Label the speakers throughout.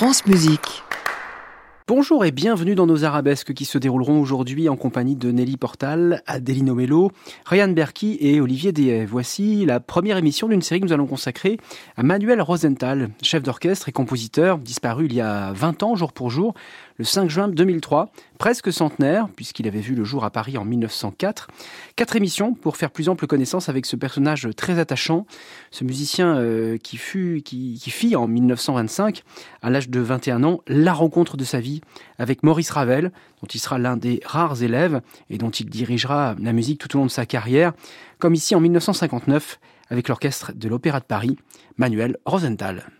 Speaker 1: France.
Speaker 2: Bonjour et bienvenue dans nos arabesques qui se dérouleront aujourd'hui en compagnie de Nelly Portal, Adelino Mello, Ryan Berky et Olivier Dehaye. Voici la première émission d'une série que nous allons consacrer à Manuel Rosenthal, chef d'orchestre et compositeur, disparu il y a 20 ans jour pour jour, le 5 juin 2003, presque centenaire, puisqu'il avait vu le jour à Paris en 1904. Quatre émissions pour faire plus ample connaissance avec ce personnage très attachant, ce musicien euh, qui, fut, qui, qui fit en 1925, à l'âge de 21 ans, la rencontre de sa vie avec Maurice Ravel, dont il sera l'un des rares élèves et dont il dirigera la musique tout au long de sa carrière, comme ici en 1959 avec l'orchestre de l'Opéra de Paris, Manuel Rosenthal.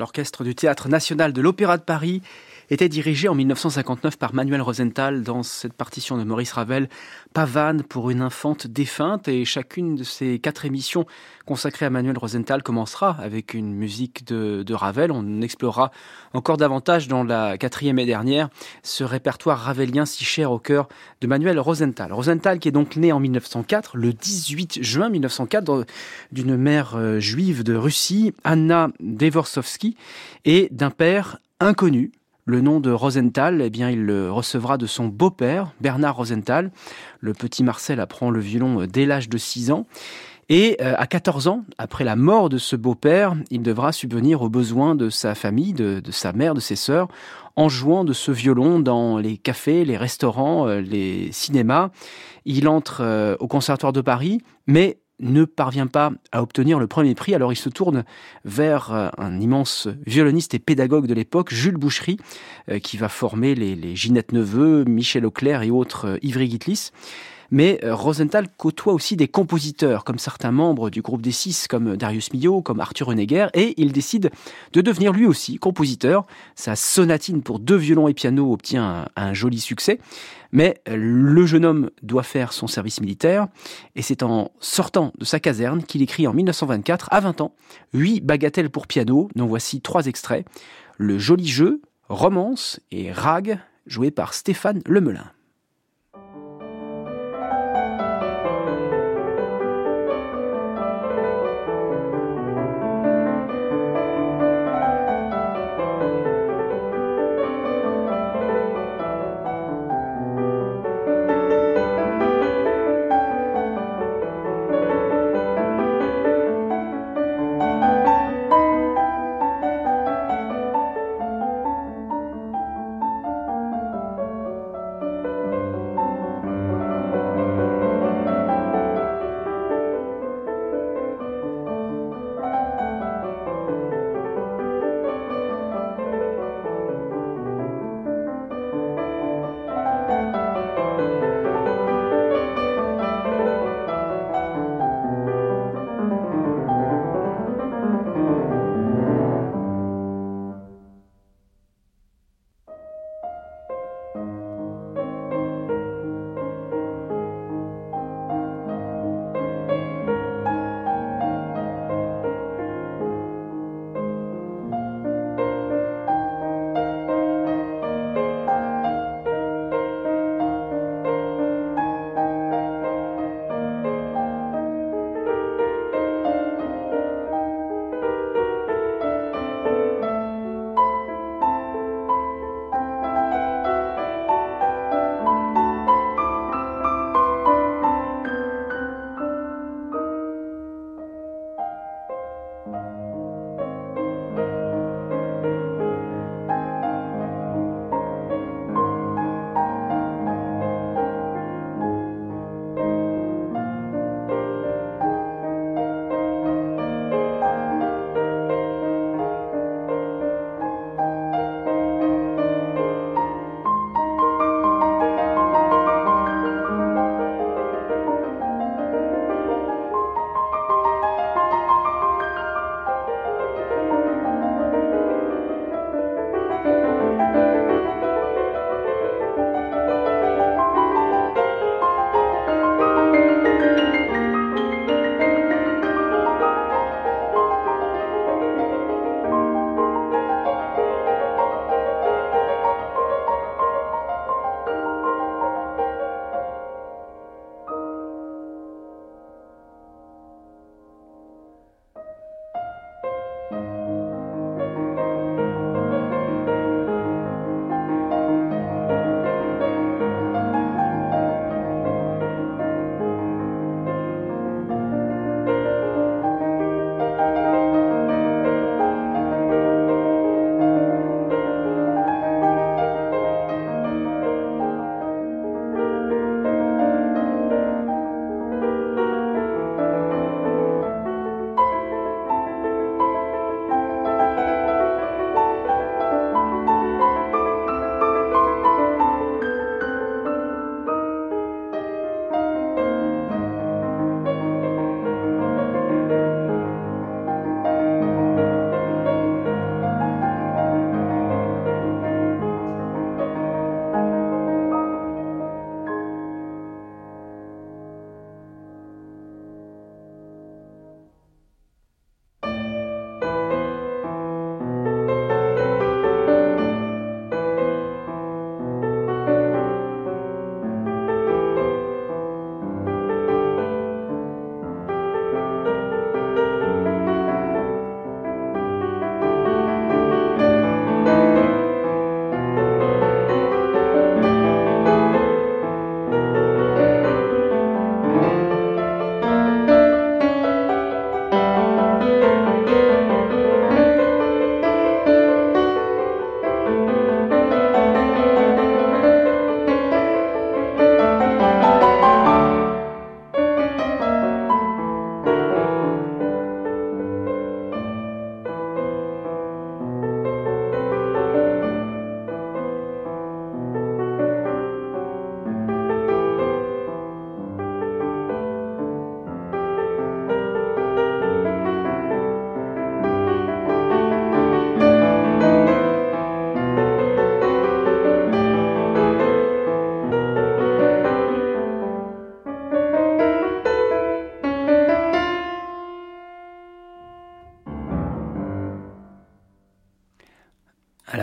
Speaker 2: L'orchestre du Théâtre national de l'Opéra de Paris était dirigé en 1959 par Manuel Rosenthal dans cette partition de Maurice Ravel, Pavane pour une infante défunte. Et chacune de ces quatre émissions consacrées à Manuel Rosenthal commencera avec une musique de, Ravel. On explorera encore davantage dans la quatrième et dernière ce répertoire ravelien si cher au cœur de Manuel Rosenthal. Rosenthal qui est donc né en 1904, le 18 juin 1904, d'une mère euh, juive de Russie, Anna Devorsovsky, et d'un père inconnu, le nom de Rosenthal, eh bien, il le recevra de son beau-père, Bernard Rosenthal. Le petit Marcel apprend le violon dès l'âge de 6 ans. Et euh, à 14 ans, après la mort de ce beau-père, il devra subvenir aux besoins de sa famille, de, sa mère, de ses sœurs, en jouant de ce violon dans les cafés, les restaurants, euh, les cinémas. Il entre euh, au Conservatoire de Paris, mais ne parvient pas à obtenir le premier prix, alors il se tourne vers euh, un immense violoniste et pédagogue de l'époque, Jules Boucherie, euh, qui va former les, Ginette Neveu, Michel Auclair et autres euh, Ivry Gitlis. Mais Rosenthal côtoie aussi des compositeurs, comme certains membres du groupe des Six, comme Darius Milhaud, comme Arthur Honegger, et il décide de devenir lui aussi compositeur. Sa sonatine pour deux violons et piano obtient un joli succès. Mais le jeune homme doit faire son service militaire, et c'est en sortant de sa caserne qu'il écrit en 1924, à 20 ans, huit bagatelles pour piano, dont voici trois extraits. Le joli jeu, Romance et Rag, joué par Stéphane Lemelin.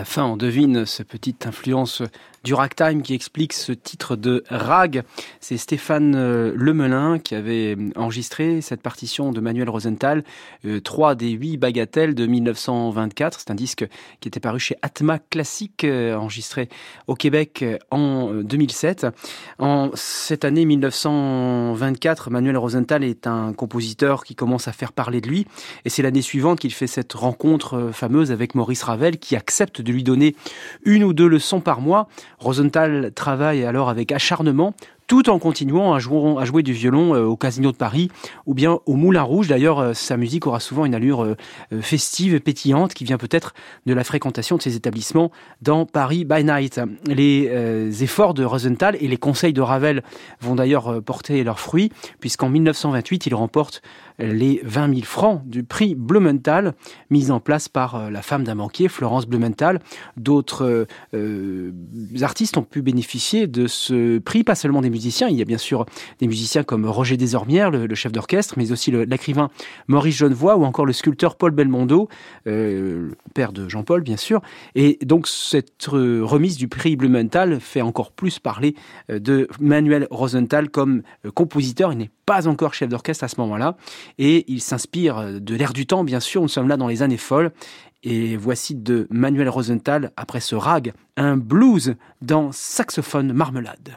Speaker 2: Fin, on devine cette petite influence du ragtime qui explique ce titre de rag. C'est Stéphane euh, Lemelin qui avait enregistré cette partition de Manuel Rosenthal, euh, trois des huit bagatelles de 1924. C'est un disque qui était paru chez Atma Classique, euh, enregistré au Québec en 2007. En cette année 1924, Manuel Rosenthal est un compositeur qui commence à faire parler de lui. Et c'est l'année suivante qu'il fait cette rencontre fameuse avec Maurice Ravel qui accepte de lui donner une ou deux leçons par mois. Rosenthal travaille alors avec acharnement tout en continuant à jouer, du violon euh, au Casino de Paris ou bien au Moulin Rouge. D'ailleurs, euh, sa musique aura souvent une allure euh, festive et pétillante qui vient peut-être de la fréquentation de ces établissements dans Paris by Night. Les efforts de Rosenthal et les conseils de Ravel vont d'ailleurs porter leurs fruits puisqu'en 1928, il remporte les 20 000 francs du prix Blumenthal mis en place par la femme d'un banquier, Florence Blumenthal. D'autres artistes ont pu bénéficier de ce prix, pas seulement des il y a bien sûr des musiciens comme Roger Desormières, le, chef d'orchestre, mais aussi l'écrivain Maurice Genevoix ou encore le sculpteur Paul Belmondo, euh, père de Jean-Paul bien sûr. Et donc cette euh, remise du prix Blumenthal fait encore plus parler euh, de Manuel Rosenthal comme compositeur pas encore chef d'orchestre à ce moment-là. Et il s'inspire euh, de l'air du temps, bien sûr. Nous sommes là dans les années folles. Et voici de Manuel Rosenthal, après ce rag, un blues dans saxophone marmelade.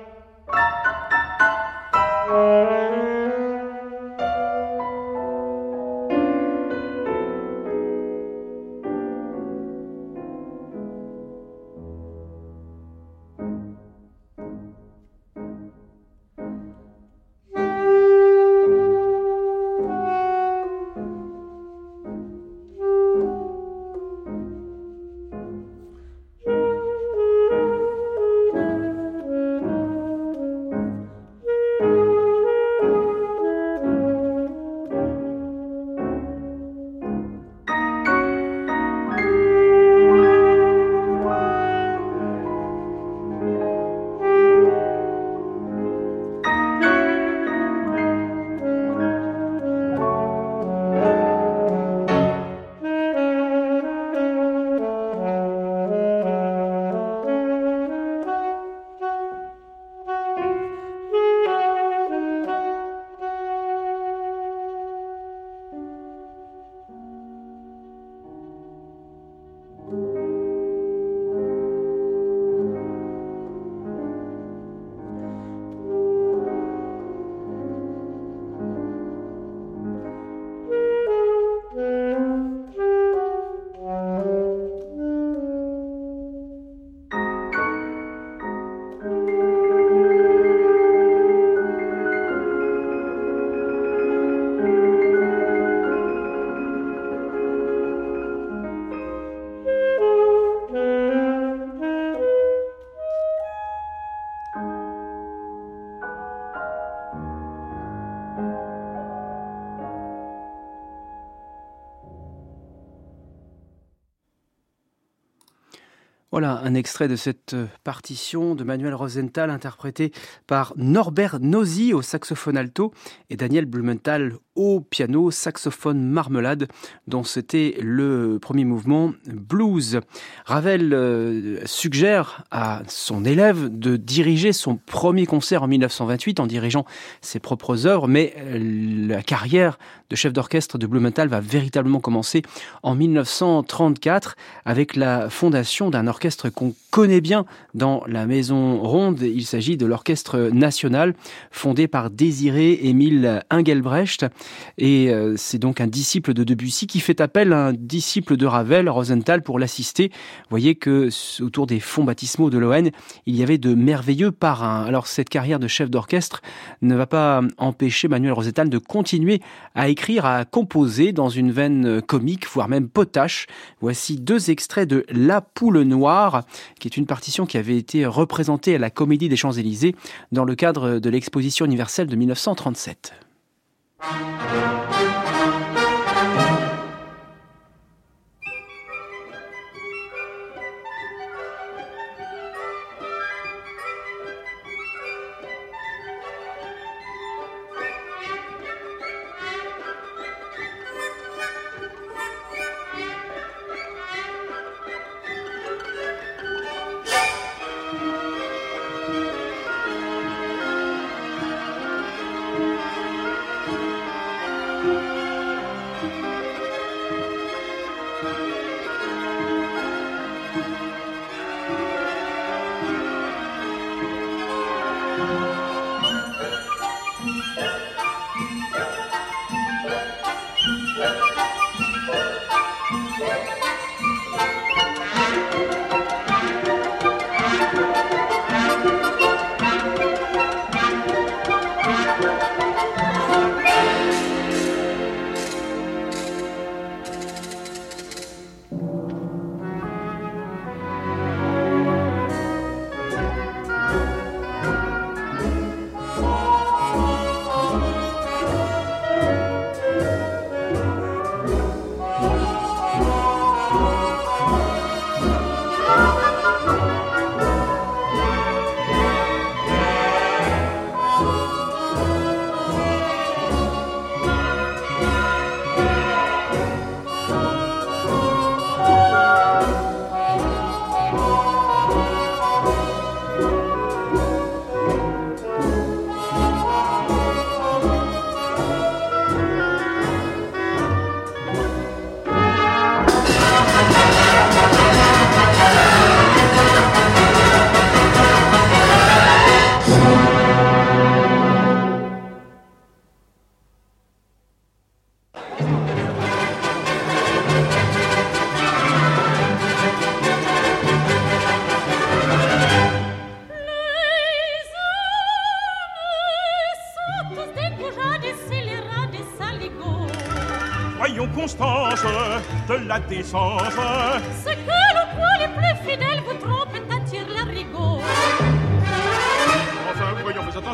Speaker 2: extrait de cette euh, partition de Manuel Rosenthal interprété par Norbert Nosy au saxophone alto et Daniel Blumenthal piano, saxophone marmelade, dont c'était le premier mouvement blues. Ravel euh, suggère à son élève de diriger son premier concert en 1928 en dirigeant ses propres œuvres, mais euh, la carrière de chef d'orchestre de Blumenthal va véritablement commencer en 1934 avec la fondation d'un orchestre orchestre qu'on connaît bien dans la Maison Ronde. Il s'agit de l'Orchestre National, fondé par Désiré Émile Engelbrecht. Et euh, c'est donc un disciple de Debussy qui fait appel à un disciple de Ravel, Rosenthal, pour l'assister. Voyez que autour des fonds baptismaux de l'ON, il y avait de merveilleux parrains. Alors cette carrière de chef d'orchestre ne va pas empêcher Manuel Rosenthal de continuer à écrire, à composer dans une veine comique, voire même potache. Voici deux extraits de La Poule Noire qui est une partition qui avait été représentée à la Comédie des Champs-Élysées dans le cadre de l'exposition universelle de 1937.
Speaker 3: C'est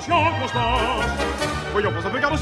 Speaker 1: voyons, fais attention, Constance. Voyons, pense un peu garde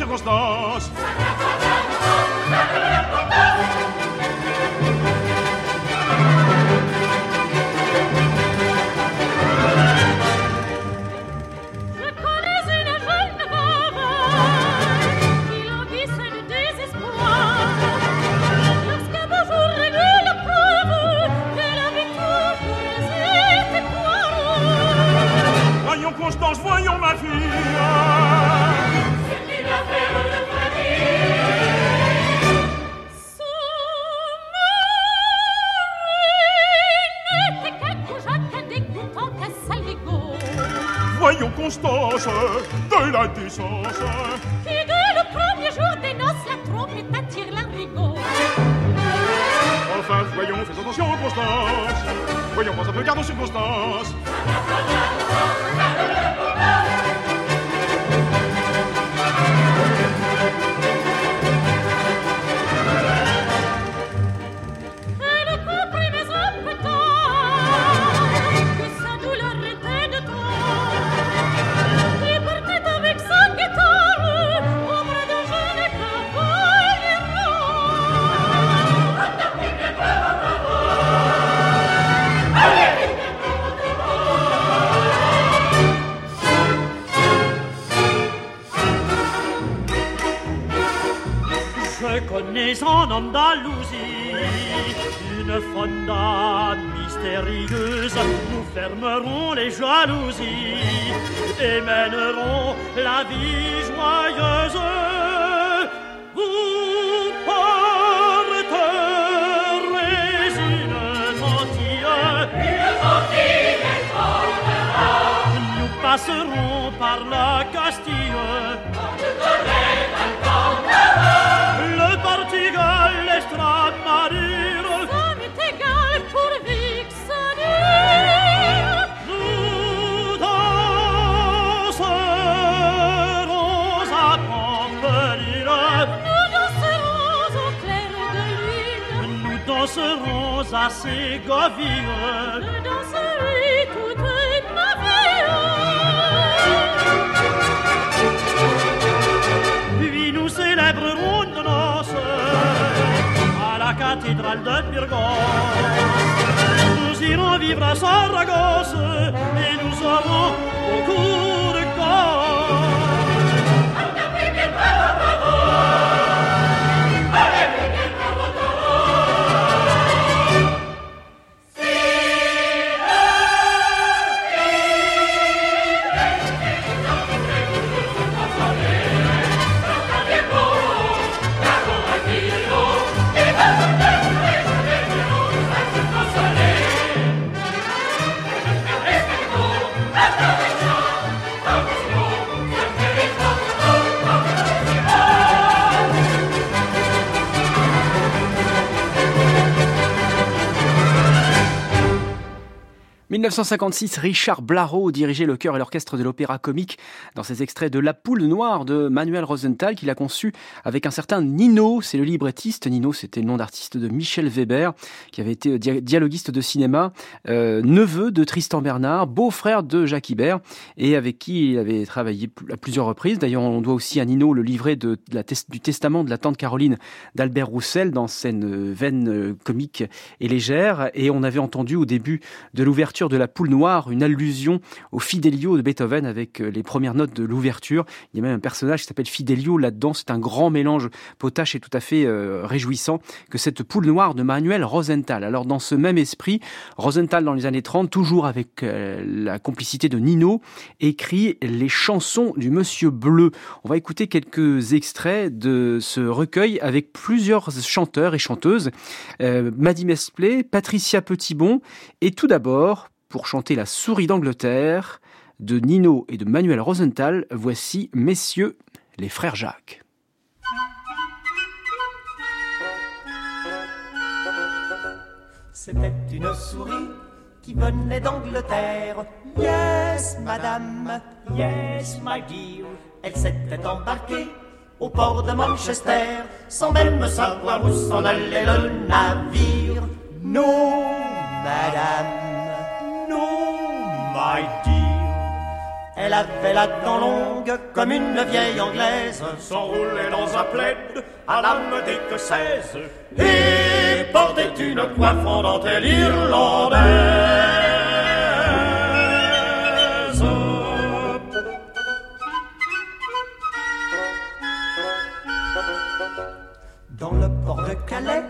Speaker 2: 1956, Richard Blarow dirigeait le chœur et l'orchestre de l'opéra comique dans ses extraits de La Poule Noire de Manuel Rosenthal qu'il a conçu avec un certain Nino, c'est le librettiste. Nino, c'était le nom d'artiste de Michel Weber, qui avait été dia- dialoguiste de cinéma, euh, neveu de Tristan Bernard, beau-frère de Jacques Ibert, et avec qui il avait travaillé à plusieurs reprises. D'ailleurs, on doit aussi à Nino le livret du testament de la tante Caroline d'Albert Roussel dans veine euh, comique et légère. Et on avait entendu au début de l'ouverture de La Poule Noire une allusion au Fidelio de Beethoven avec euh, les premières notes de l'ouverture. Il y a même un personnage qui s'appelle Fidelio là-dedans. C'est un grand mélange potache et tout à fait euh, réjouissant que cette poule noire de Manuel Rosenthal. Alors dans ce même esprit, Rosenthal dans les années 30, toujours avec euh, la complicité de Nino, écrit les chansons du Monsieur Bleu. On va écouter quelques extraits de ce recueil avec plusieurs chanteurs et chanteuses. Euh, Maddy Patricia Petitbon et tout d'abord, pour chanter La souris d'Angleterre de Nino et de Manuel Rosenthal, voici Messieurs les frères Jacques.
Speaker 4: C'était une souris qui venait d'Angleterre. Yes, madame, yes, my dear. Elle s'était embarquée au port de Manchester sans même savoir où s'en allait le navire. Non, madame, non, my dear. Elle avait la dent longue comme une vieille anglaise, s'enroulait dans un plaid à l'âme d'écossaise et portait une coiffe en dentelle irlandaise. Dans le port de Calais,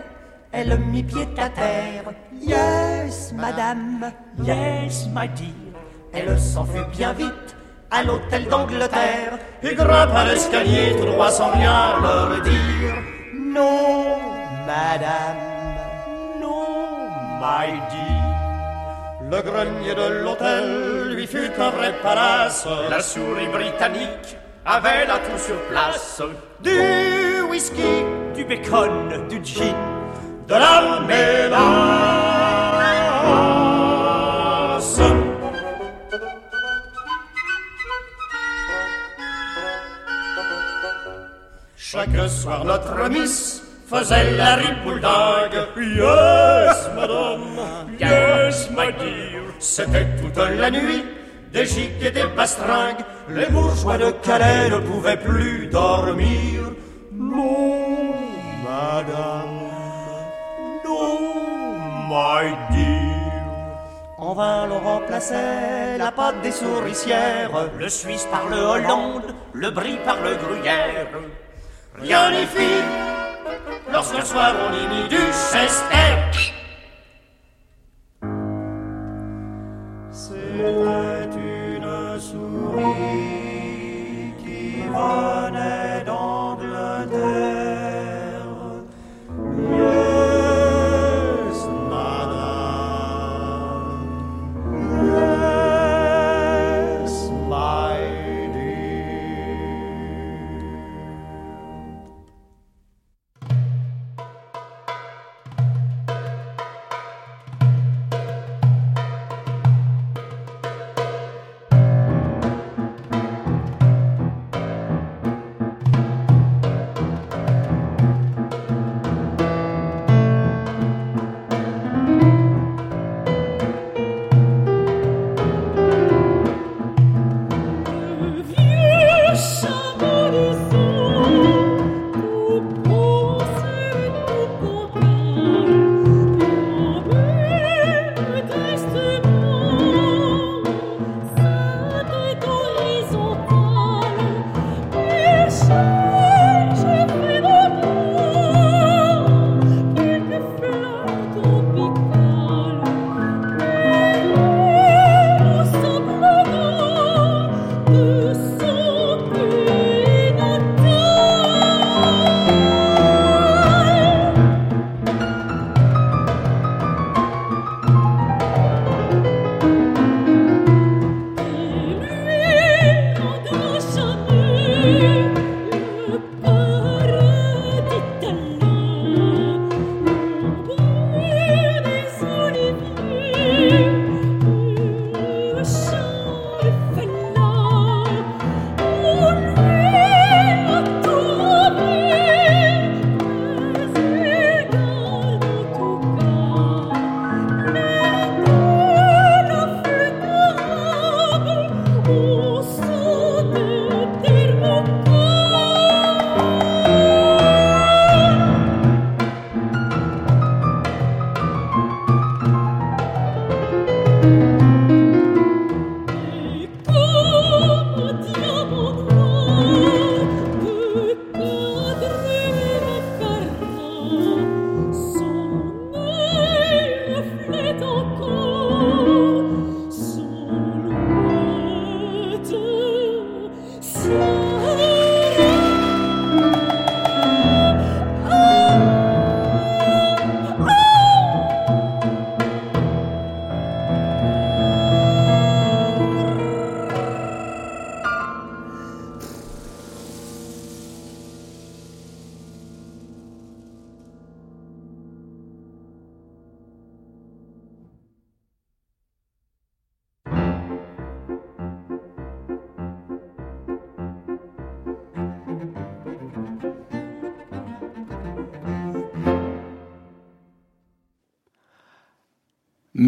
Speaker 4: elle mit pied à terre. Yes, madame, yes, my dear. Elle s'enfuit bien vite à l'hôtel d'Angleterre et grimpa l'escalier tout droit sans rien leur dire. Non, madame, non, my dear. Le grenier de l'hôtel lui fut un vrai palace. La souris britannique avait là tout sur place. Du whisky, du bacon, du gin, de la mélasse. Chaque soir notre miss faisait la riboulingue. Yes, madame, yes, my dear. C'était toute la nuit, des gicles et des bastringues. Les bourgeois de Calais ne pouvaient plus dormir. Non, madame, En vain l'on remplaçait la pâte des souricières. Le Suisse par le Hollande, le Brie par le Gruyère. Rien n'y fit, lorsqu'un soir on y mit du chester. C'était une souris qui venait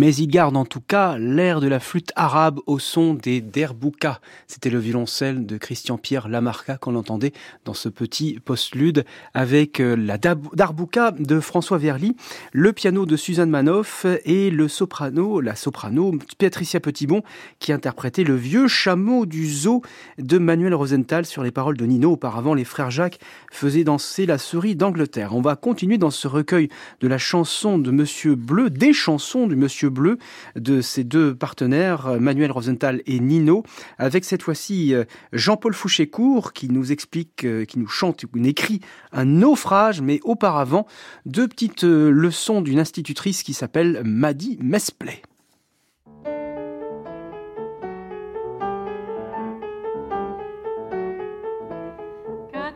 Speaker 1: Mais
Speaker 2: il garde en tout cas l'air de la flûte arabe au son des derboukas. C'était le violoncelle de Christian-Pierre Lamarca qu'on entendait dans ce petit postlude avec euh, la darbouka de François Verly, le piano de Suzanne Manoff et le soprano, la soprano Patricia Petitbon qui interprétait le vieux chameau du zoo de Manuel Rosenthal sur les paroles de Nino. Auparavant, les frères Jacques faisaient danser la souris d'Angleterre. On va continuer dans ce recueil de la chanson de Monsieur Bleu, des chansons du Monsieur Bleu de ses deux partenaires, euh, Manuel Rosenthal et Nino, avec cette fois-ci euh, Jean-Paul Fouchécourt qui nous explique, euh, qui nous chante, ou écrit un naufrage, mais auparavant, deux petites leçons d'une institutrice qui s'appelle Maddy Mesplay.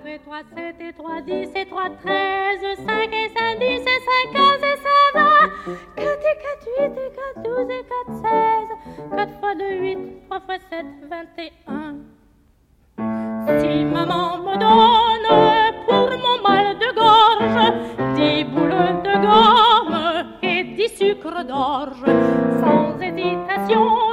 Speaker 1: 4 et 3, 7 et 3, 10 et 3, 13, 5 et 5, 10 et 5, 15 et 16, 4 et 4, 8 et 4, 12 et 4, 16, 4 fois 2, 8, 3 fois 7, 21. Si maman me donne pour mon mal de gorge 10 boules de gomme et 10 sucres d'orge, sans hésitation,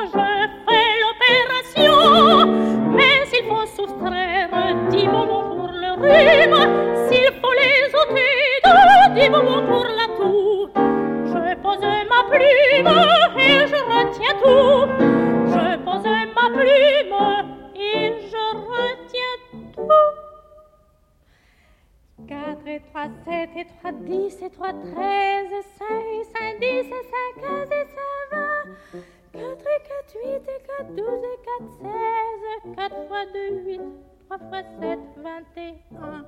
Speaker 1: 12 et 4, 16. 4 fois 2, 8. 3 fois 7, 21.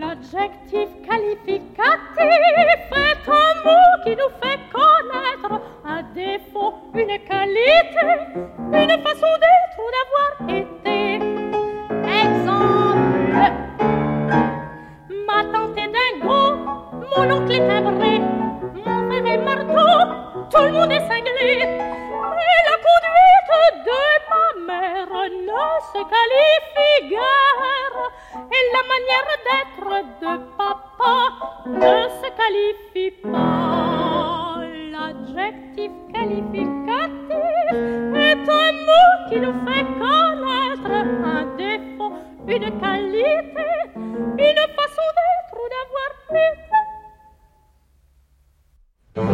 Speaker 1: L'adjectif qualificatif est un mot qui nous fait connaître un défaut, une qualité, une façon d'être ou d'avoir été. Exemple, mon oncle est timbré, mon frère est marteau, tout le monde est cinglé. Et la conduite de ma mère ne se qualifie guère. Et la manière d'être de papa ne se qualifie pas. L'adjectif qualificatif est un mot qui nous fait connaître un défaut, une qualité, une façon d'être ou d'avoir été.
Speaker 5: Près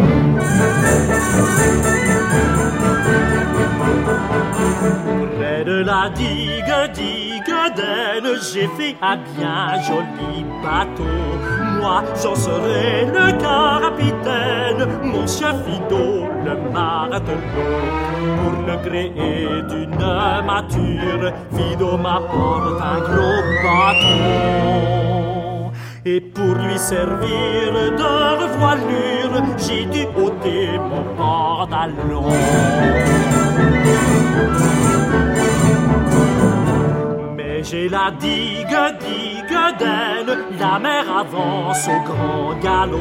Speaker 5: de la digue, digue d'Aisne, j'ai fait un bien joli bateau. Moi, j'en serai le capitaine, mon chef Fido, le matelot. Pour le créer d'une mature, Fido m'apporte un gros bateau. Et pour lui servir de voilure, j'ai dû ôter mon pantalon. J'ai la digue, digue d'Aisne, la mer avance au grand galop.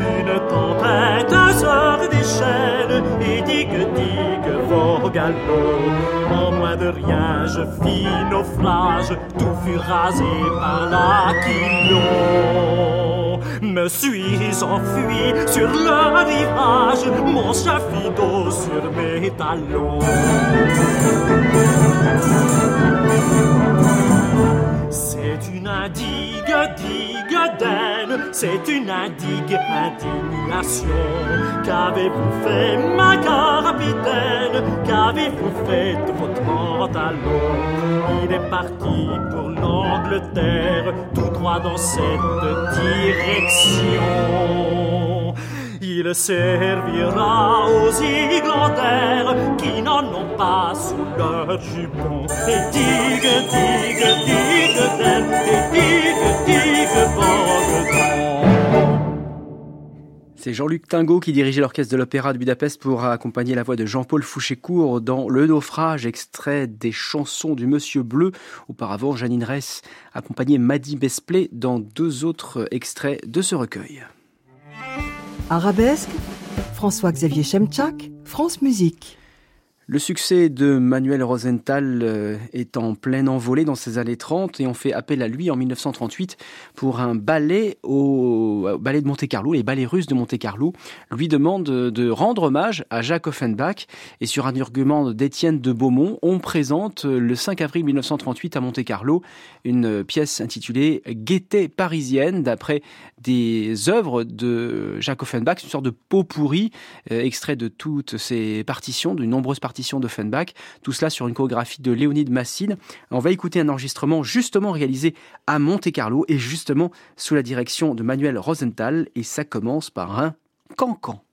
Speaker 5: Une tempête se déchaîne et digue, digue, vos galop. En moins de rien, je fis naufrage, tout fut rasé par l'aquilon. Me suis enfui sur le rivage, mon chafido sur mes talons. C'est une indigue, digue d'Aisne, c'est une indigue indignation. Qu'avez-vous fait, ma capitaine? Qu'avez-vous fait de votre pantalon? Il est parti pour l'Angleterre, tout droit dans cette direction. Il servira aux Qui n'en ont pas sous leur jupon. Et digue, digue, digue d'elle, et digue, digue, Bogdan.
Speaker 2: C'est Jean-Luc Tingot qui dirigeait l'orchestre de l'Opéra de Budapest pour accompagner la voix de Jean-Paul Fouchécourt dans Le Naufrage, extrait des chansons du Monsieur Bleu. Auparavant, Janine Ress accompagnait Maddy Besplé dans deux autres extraits de ce recueil.
Speaker 6: Arabesque, François-Xavier Chemchak, France Musique.
Speaker 2: Le succès de Manuel Rosenthal euh, est en pleine envolée dans ses années 30 et on fait appel à lui en 1938 pour un ballet au, ballet de Monte-Carlo, les ballets russes de Monte-Carlo, lui demande de rendre hommage à Jacques Offenbach et sur un argument d'Étienne de Beaumont, on présente le 5 avril 1938 à Monte-Carlo une pièce intitulée Gaieté parisienne d'après des œuvres de Jacques Offenbach, une sorte de euh, extrait de toutes ses partitions, de nombreuses partitions d'Offenbach, tout cela sur une chorégraphie de Léonide Massine. On va écouter un enregistrement justement réalisé à Monte-Carlo et justement sous la direction de Manuel Rosenthal et ça commence par un cancan.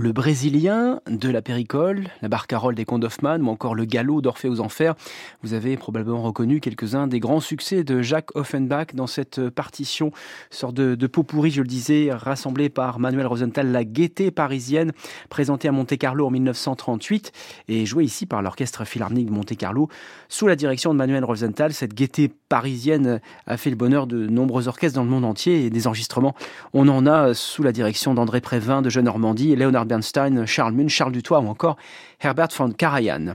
Speaker 2: Le brésilien de la péricole, la barcarolle des contes ou encore le galop d'Orphée aux Enfers. Vous avez probablement reconnu quelques-uns des grands succès de Jacques Offenbach dans cette partition, sorte de, de pot pourri, je le disais, rassemblée par Manuel Rosenthal, la gaieté parisienne, présentée à Monte-Carlo en 1938 et jouée ici par l'Orchestre Philharmonique Monte-Carlo. Sous la direction de Manuel Rosenthal, cette gaieté parisienne a fait le bonheur de nombreux orchestres dans le monde entier et des enregistrements. On en a sous la direction d'André Prévin de Jeune Normandie et Léonard Bernstein, Charles Munn, Charles Dutoit ou encore Herbert von Karajan.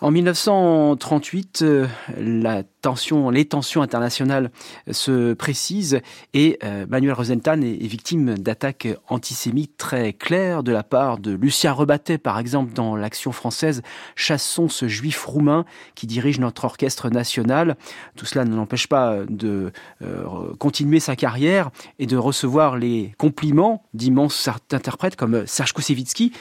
Speaker 2: En 1938, euh, la les tensions internationales se précisent et euh, Manuel Rosenthal est, victime d'attaques antisémites très claires de la part de Lucien Rebattet, par exemple, dans l'action française Chassons ce juif roumain qui dirige notre orchestre national. Tout cela ne l'empêche pas de euh, continuer sa carrière et de recevoir les compliments d'immenses interprètes comme Serge Koussevitzky,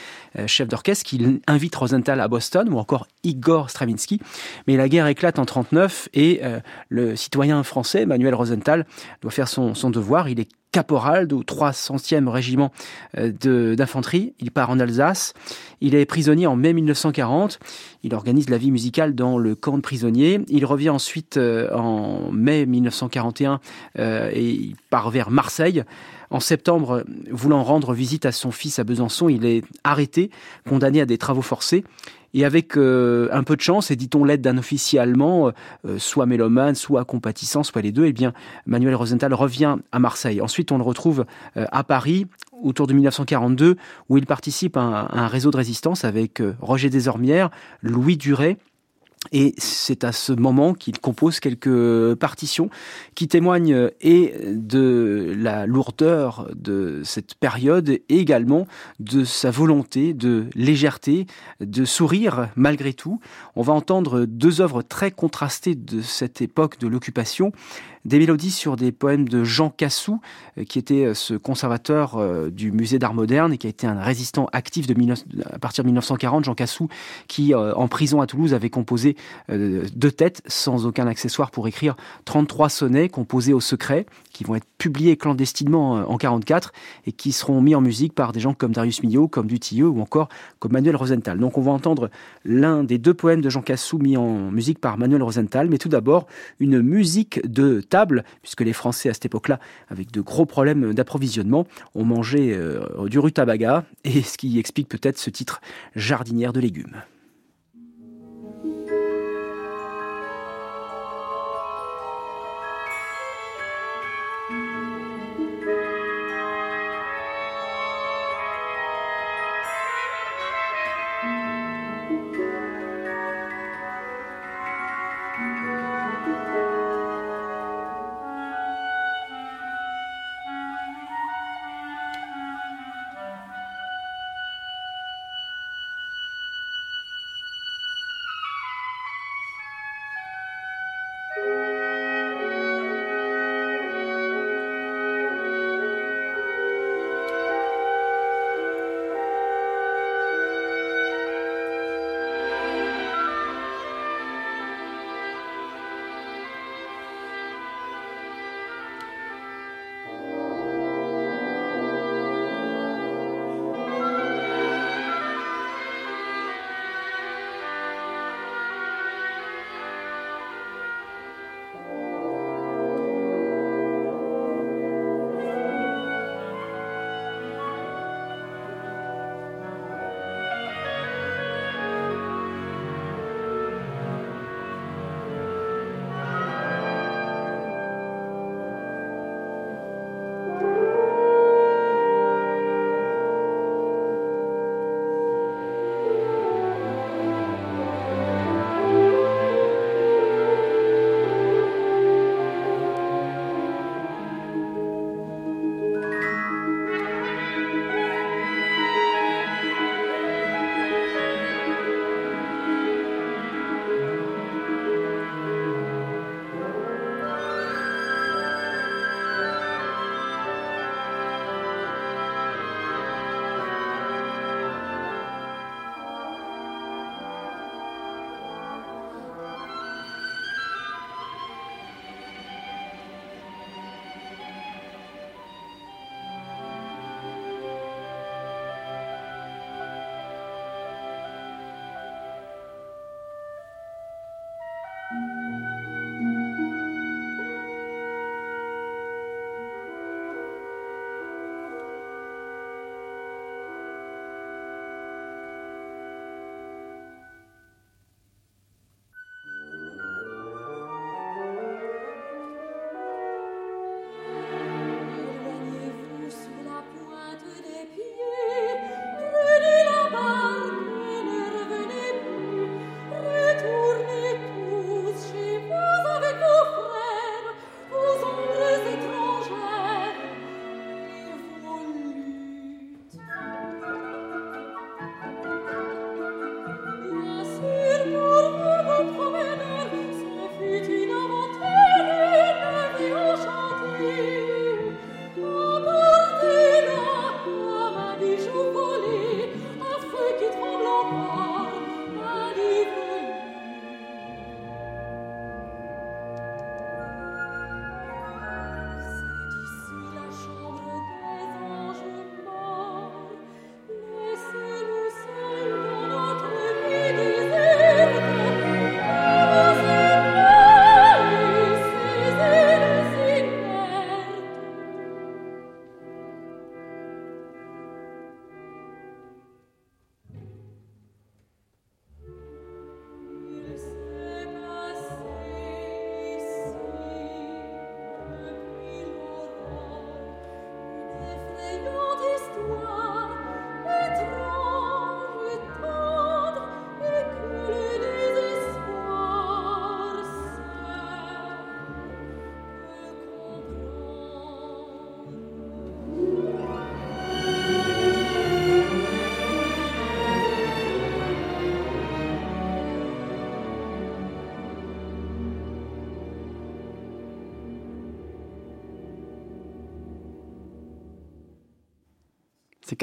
Speaker 2: chef d'orchestre, qui invite Rosenthal à Boston, ou encore Igor Stravinsky. Mais la guerre éclate en 39 et euh, le citoyen français, Manuel Rosenthal, doit faire son, devoir. Il est caporal du 300e régiment euh, d'infanterie. Il part en Alsace. Il est prisonnier en mai 1940. Il organise la vie musicale dans le camp de prisonniers. Il revient ensuite euh, en mai 1941 et il part vers Marseille. En septembre, voulant rendre visite à son fils à Besançon, il est arrêté, condamné à des travaux forcés. Et avec euh, un peu de chance, et dit-on l'aide d'un officier allemand, euh, soit mélomane, soit compatissant, soit les deux, eh bien, Manuel Rosenthal revient à Marseille. Ensuite, on le retrouve euh, à Paris, autour de 1942, où il participe à un, à un réseau de résistance avec Roger Desormières, Louis Duret, et c'est à ce moment qu'il compose quelques partitions qui témoignent euh, et de la lourdeur de cette période et également de sa volonté de légèreté, de sourire malgré tout. On va entendre deux œuvres très contrastées de cette époque de l'occupation des mélodies sur des poèmes de Jean Cassou, euh, qui était euh, ce conservateur euh, du musée d'art moderne et qui a été un résistant actif de à partir de 1940. Jean Cassou, qui en prison à Toulouse avait composé deux têtes sans aucun accessoire pour écrire 33 sonnets composés au secret, qui vont être publiés clandestinement en 44 et qui seront mis en musique par des gens comme Darius Milhaud, comme Dutilleux ou encore comme Manuel Rosenthal. Donc on va entendre l'un des deux poèmes de Jean Cassou mis en musique par Manuel Rosenthal, mais tout d'abord une musique de puisque les Français à cette époque-là, avec de gros problèmes d'approvisionnement, ont mangé euh, du rutabaga, et ce qui explique peut-être ce titre jardinière de légumes.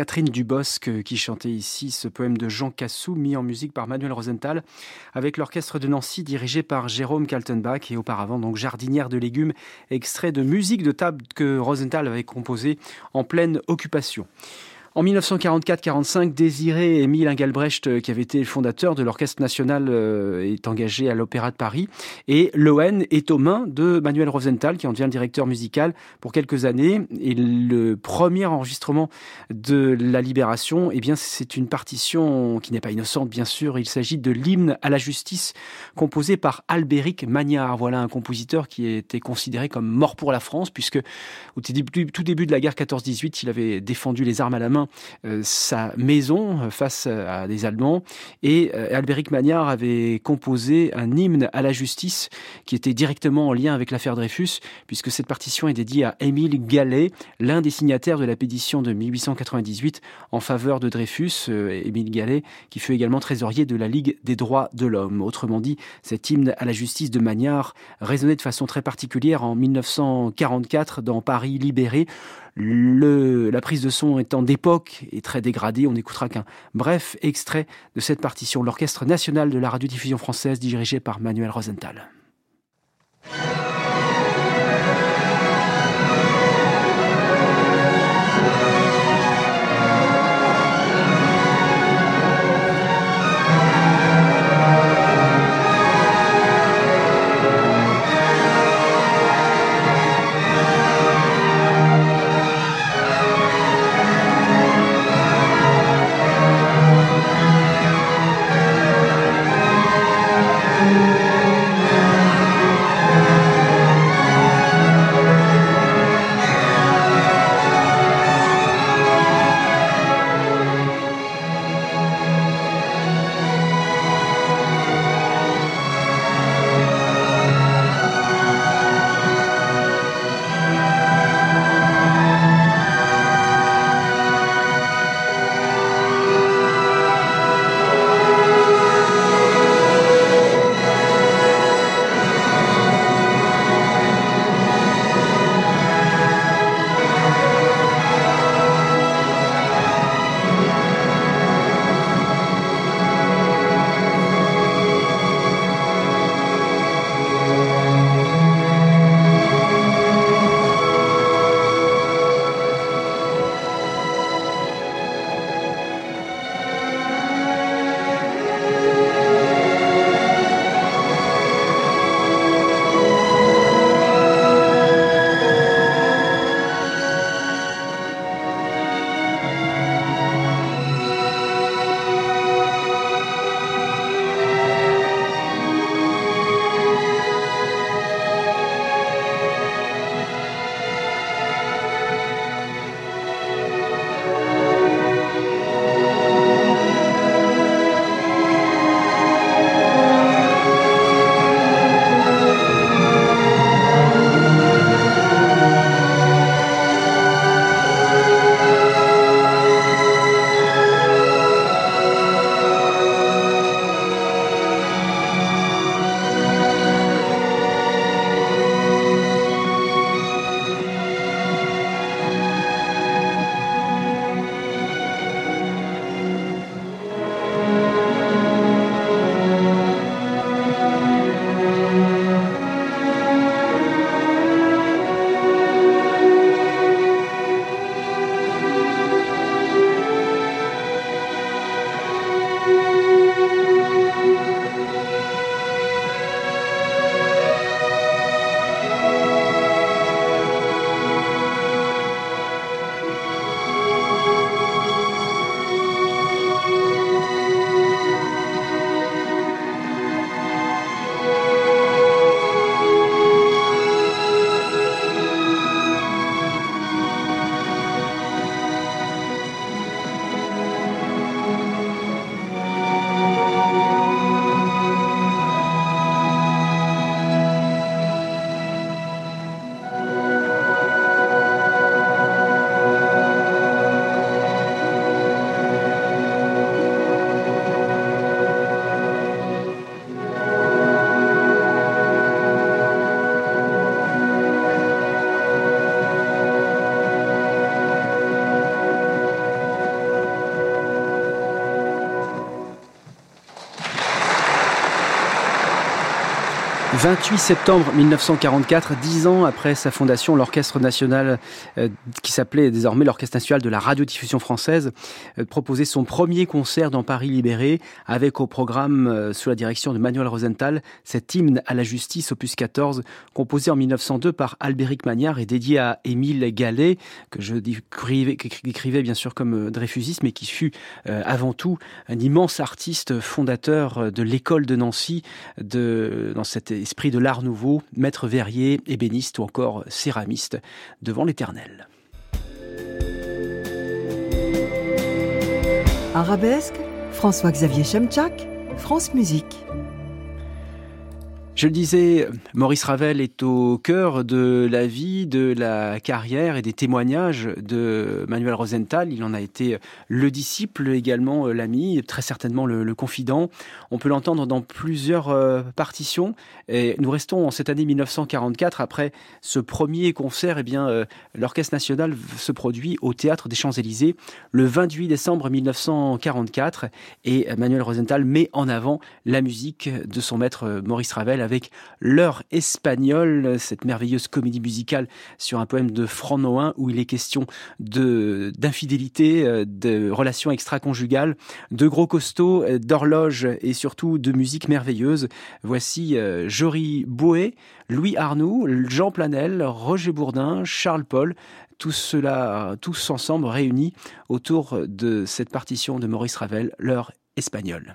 Speaker 2: Catherine Dubosc qui chantait ici ce poème de Jean Cassou, mis en musique par Manuel Rosenthal, avec l'orchestre de Nancy dirigé par Jérôme Kaltenbach et auparavant donc Jardinière de légumes, extrait de musique de table que Rosenthal avait composé en pleine occupation. En 1944-45, Désiré Émile Engelbrecht, euh, qui avait été le fondateur de l'Orchestre national, euh, est engagé à l'Opéra de Paris. Et Loen est aux mains de Manuel Rosenthal, qui en devient le directeur musical pour quelques années. Et le premier enregistrement de La Libération, eh bien, c'est une partition qui n'est pas innocente, bien sûr. Il s'agit de l'hymne à la justice, composé par Albéric Magnard. Voilà un compositeur qui était considéré comme mort pour la France, puisque au tout début de la guerre 14-18, il avait défendu les armes à la main euh, sa maison euh, face à des Allemands. Et euh, Albéric Magnard avait composé un hymne à la justice qui était directement en lien avec l'affaire Dreyfus, puisque cette partition est dédiée à Émile Gallet, l'un des signataires de la pétition de 1898 en faveur de Dreyfus, Émile Gallet, qui fut également trésorier de la Ligue des droits de l'homme. Autrement dit, cet hymne à la justice de Magnard résonnait de façon très particulière en 1944 dans Paris libéré, la prise de son étant d'époque et très dégradée, on n'écoutera qu'un bref extrait de cette partition, l'Orchestre national de la radiodiffusion française dirigé par Manuel Rosenthal. 28 septembre 1944, dix ans après sa fondation, l'Orchestre national, euh, qui s'appelait désormais l'Orchestre national de la radiodiffusion française, euh, proposait son premier concert dans Paris libéré, avec au programme, euh, sous la direction de Manuel Rosenthal, cet hymne à la justice, opus 14, composé en 1902 par Albéric Magnard et dédié à Émile Gallet, que je décrivais, bien sûr comme dreyfusiste, mais qui fut avant tout un immense artiste fondateur de l'école de Nancy, dans cette esprit de l'art nouveau, maître verrier, ébéniste ou encore céramiste devant l'éternel.
Speaker 6: Arabesque, François-Xavier Chemchak, France Musique.
Speaker 2: Je le disais, Maurice Ravel est au cœur de la vie, de la carrière et des témoignages de Manuel Rosenthal. Il en a été le disciple, également euh, l'ami, très certainement le, confident. On peut l'entendre dans plusieurs euh, partitions. Nous restons en cette année 1944. Après ce premier concert, eh bien, euh, l'Orchestre national se produit au Théâtre des Champs-Élysées le 28 décembre 1944. Et Manuel Rosenthal met en avant la musique de son maître Maurice Ravel avec L'heure espagnole, cette merveilleuse comédie musicale sur un poème de Franc Noin où il est question de d'infidélité, euh, de relations extra-conjugales, de gros costauds, euh, d'horloges et surtout de musique merveilleuse. Voici euh, Jory Bouet, Louis Arnoux, Jean Planel, Roger Bourdin, Charles Paul, tous cela, tous ensemble réunis autour de cette partition de Maurice Ravel, l'heure espagnole.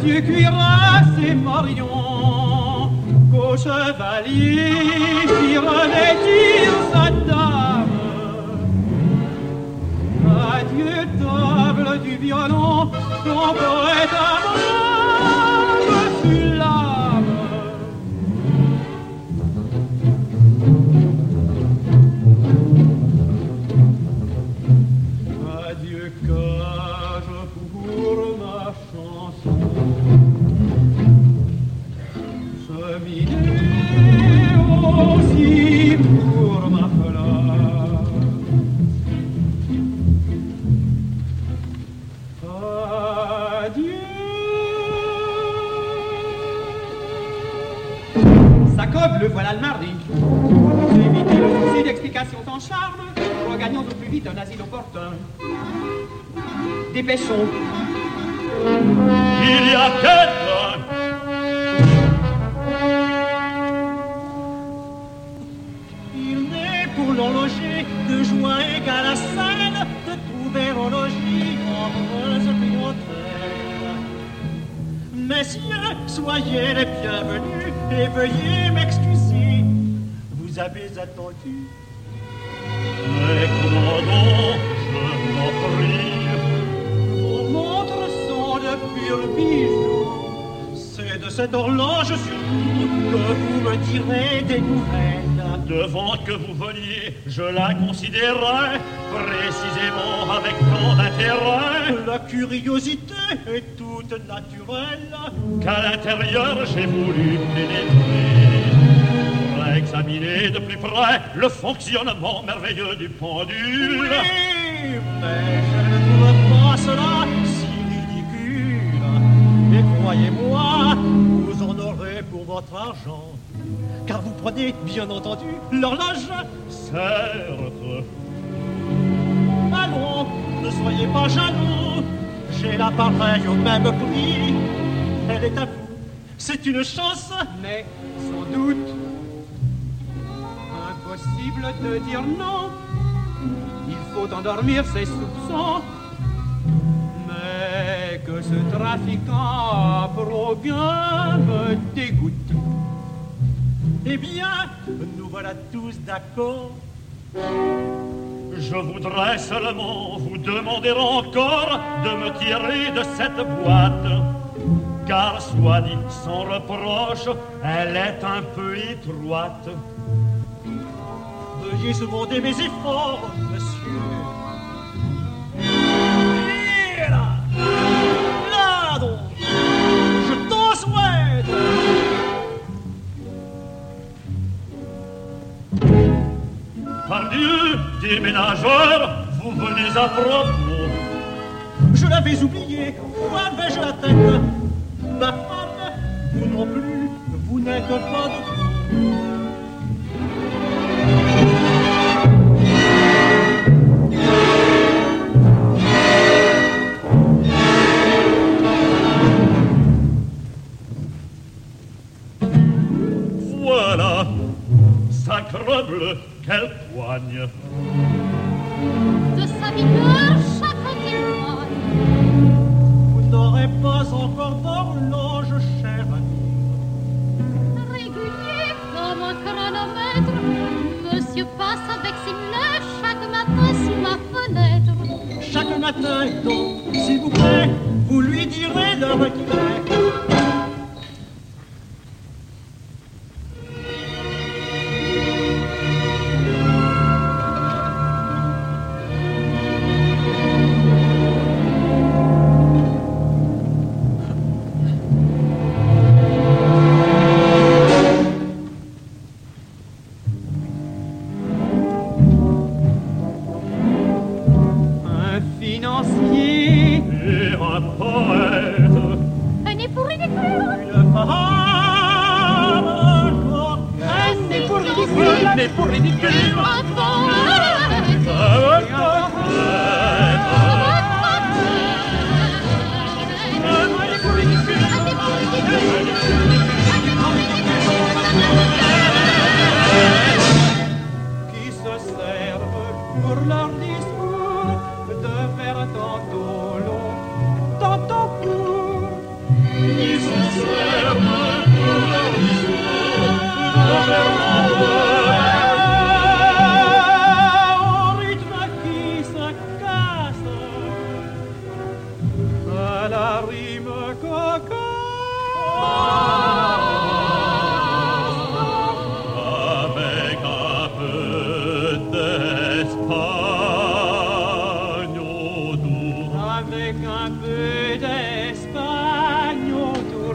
Speaker 7: Adieu cuirasse et morion, qu'au chevalier qui revêtir sa dame. Adieu table du violon, ton poète amable voilà le mardi. Éviter le souci d'explication sans charme, regagnons au plus vite un asile opportun. Dépêchons.
Speaker 5: Il y a quelqu'un
Speaker 7: Il n'est pour l'horloger de joie égale à celle de tout verrologie heureuse clientèle. Messieurs, soyez les bienvenus et veuillez m'excuser. Vous avez attendu.
Speaker 5: Mais comment donc, je m'en prie
Speaker 7: Vos montres sont de purs bijoux. C'est de cette horloge surtout que vous me direz des nouvelles.
Speaker 5: Devant que vous veniez, je la considérais précisément avec tant d'intérêt
Speaker 7: La curiosité est toute naturelle.
Speaker 5: qu'à l'intérieur j'ai voulu pénétrer examiner de plus près le fonctionnement merveilleux du pendule.
Speaker 7: Oui, mais je ne trouve pas cela si ridicule. Et croyez-moi, vous en aurez pour votre argent. Car vous prenez, bien entendu, l'horloge.
Speaker 5: Certes,
Speaker 7: Allons, ne soyez pas jaloux. J'ai l'appareil au même prix. Elle est à vous. C'est une chance, mais sans doute impossible de dire non. Il faut endormir ses soupçons. Mais que ce trafiquant pro bien me dégoûte. Eh bien, nous voilà tous d'accord.
Speaker 5: je voudrais seulement vous demander encore de me tirer de cette boîte. Car, soit dit sans reproche, elle est un peu étroite.
Speaker 7: Veuillez seconder mes efforts, monsieur. Là, là donc, je t'en souhaite.
Speaker 5: Par Dieu, déménageur, vous venez à propos.
Speaker 7: Je l'avais oublié, où avais-je la tête? Ma femme, vous non plus, vous n'êtes pas de trop.
Speaker 5: Quelle poigne.
Speaker 1: De sa vigueur, chaque témoigne.
Speaker 7: Vous n'aurez pas encore d'horloge, cher ami.
Speaker 1: Régulier comme un chronomètre. Monsieur passe avec ses chaque matin sous ma fenêtre.
Speaker 7: Chaque matin, donc, s'il vous plaît, vous lui direz l'heure qu'il est.
Speaker 5: D'Espagne autour.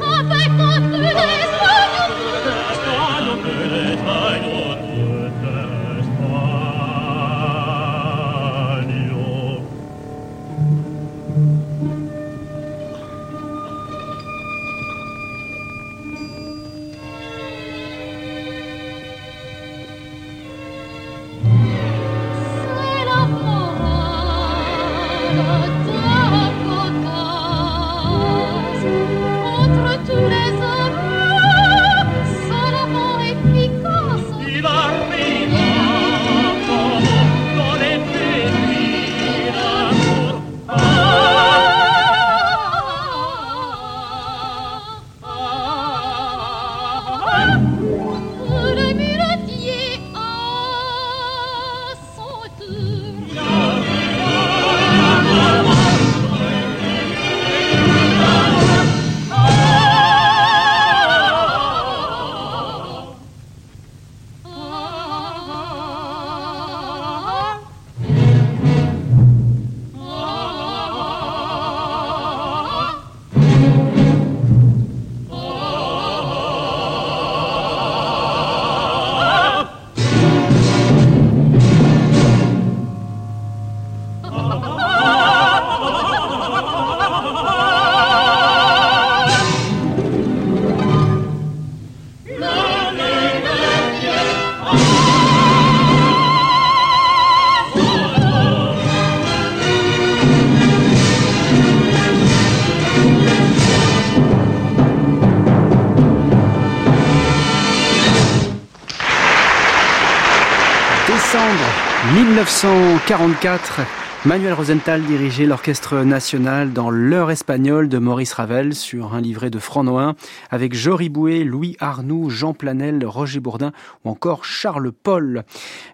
Speaker 2: 1944, Manuel Rosenthal dirigeait l'orchestre national dans l'heure espagnole de Maurice Ravel sur un livret de Franc Noin avec Jory Bouet, Louis Arnoux, Jean Planel, Roger Bourdin ou encore Charles Paul.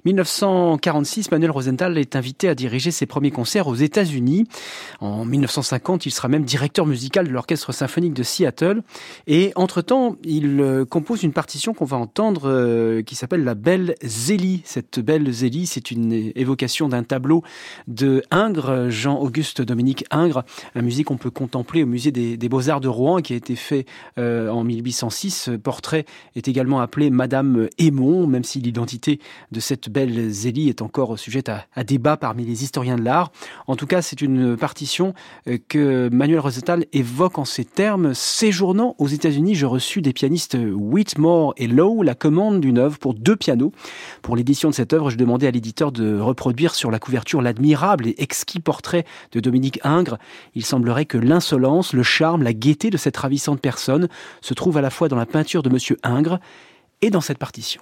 Speaker 2: 1946, Manuel Rosenthal est invité à diriger ses premiers concerts aux États-Unis. En 1950, il sera même directeur musical de l'orchestre symphonique de Seattle et entre-temps, il euh, compose une partition qu'on va entendre euh, qui s'appelle La Belle Zélie. Cette Belle Zélie, c'est une évocation d'un tableau de Ingres, Jean-Auguste Dominique Ingres, un musée qu'on peut contempler au musée des, Beaux-Arts de Rouen qui a été fait euh, en 1806. Ce portrait est également appelé Madame Aymon, même si l'identité de cette belle Zélie est encore sujette à, débat parmi les historiens de l'art. En tout cas, c'est une partition euh, que Manuel Rosenthal évoque en ces termes. Séjournant aux États-Unis, je reçus des pianistes Whitmore et Lowe la commande d'une œuvre pour deux pianos. Pour l'édition de cette œuvre, je demandais à l'éditeur de reproduire sur la couverture l'admirable exquis portrait de Dominique Ingres, il semblerait que l'insolence, le charme, la gaieté de cette ravissante personne se trouve à la fois dans la peinture de Monsieur Ingres et dans cette partition.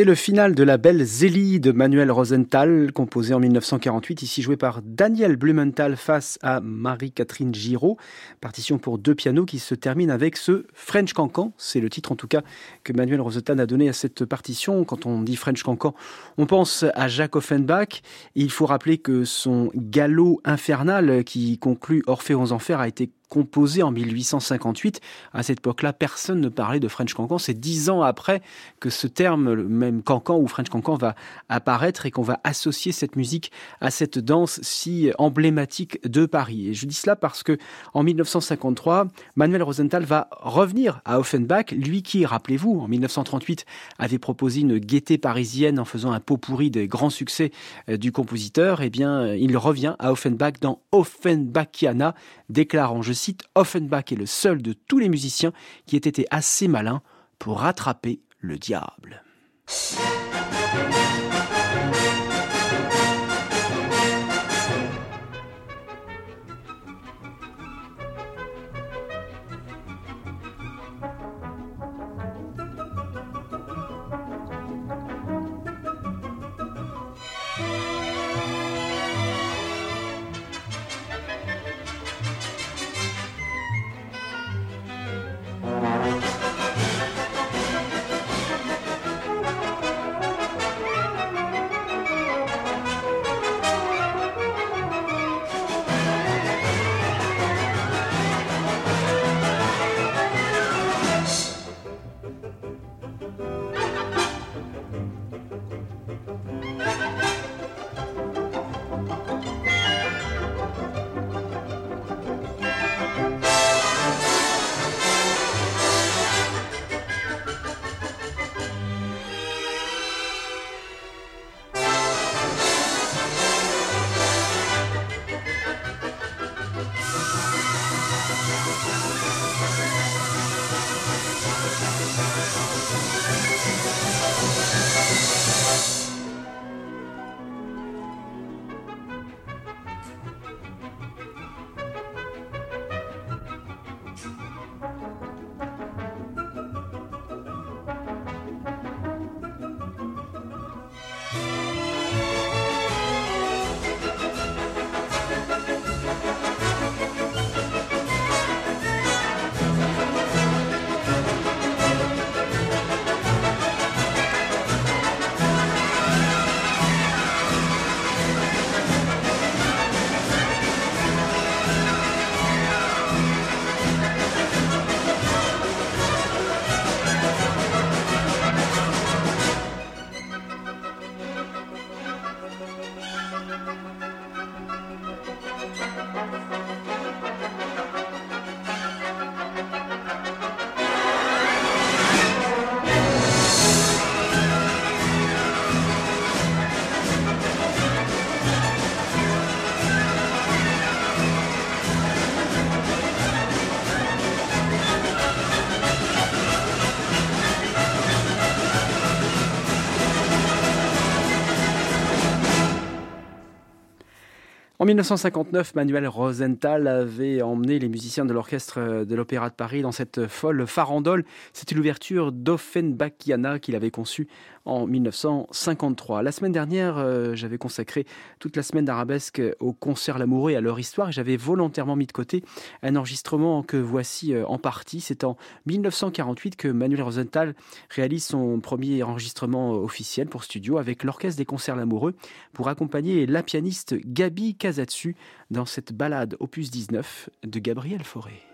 Speaker 2: C'était le final de la belle Zélie de Manuel Rosenthal, composé en 1948, ici joué par Daniel Blumenthal face à Marie-Catherine Giraud. Partition pour deux pianos qui se termine avec ce French Cancan. C'est le titre en tout cas que Manuel Rosenthal a donné à cette partition. Quand on dit French Cancan, on pense à Jacques Offenbach. Il faut rappeler que son galop infernal qui conclut Orphée aux Enfers a été composé en 1858. À cette époque-là, personne ne parlait de French Cancan. C'est dix ans après que ce terme, même Cancan ou French Cancan, va apparaître et qu'on va associer cette musique à cette danse si emblématique de Paris. Et je dis cela parce que en 1953, Manuel Rosenthal va revenir à Offenbach, lui qui, rappelez-vous, en 1938, avait proposé une gaieté parisienne en faisant un pot pourri des grands succès euh, du compositeur. Eh bien, il revient à Offenbach dans Offenbachiana, déclarant, je Offenbach est le seul de tous les musiciens qui ait été assez malin pour rattraper le diable. 1959, Manuel Rosenthal avait emmené les musiciens de l'orchestre de l'Opéra de Paris dans cette folle farandole. C'était l'ouverture d'Offenbachiana qu'il avait conçue en 1953. La semaine dernière, euh, j'avais consacré toute la semaine d'arabesque au concert L'amoureux et à leur histoire et j'avais volontairement mis de côté un enregistrement que voici euh, en partie. C'est en 1948 que Manuel Rosenthal réalise son premier enregistrement officiel pour studio avec l'orchestre des concerts L'amoureux pour accompagner la pianiste Gabi Casatsu dans cette balade opus 19 de Gabriel Fauré.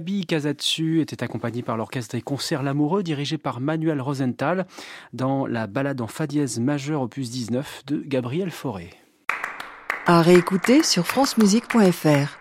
Speaker 2: Gabi Casatsu était accompagné par l'orchestre des concerts L'Amoureux dirigé par Manuel Rosenthal dans la balade en fa dièse majeur opus 19 de Gabriel Fauré.
Speaker 6: À réécouter sur francemusique.fr.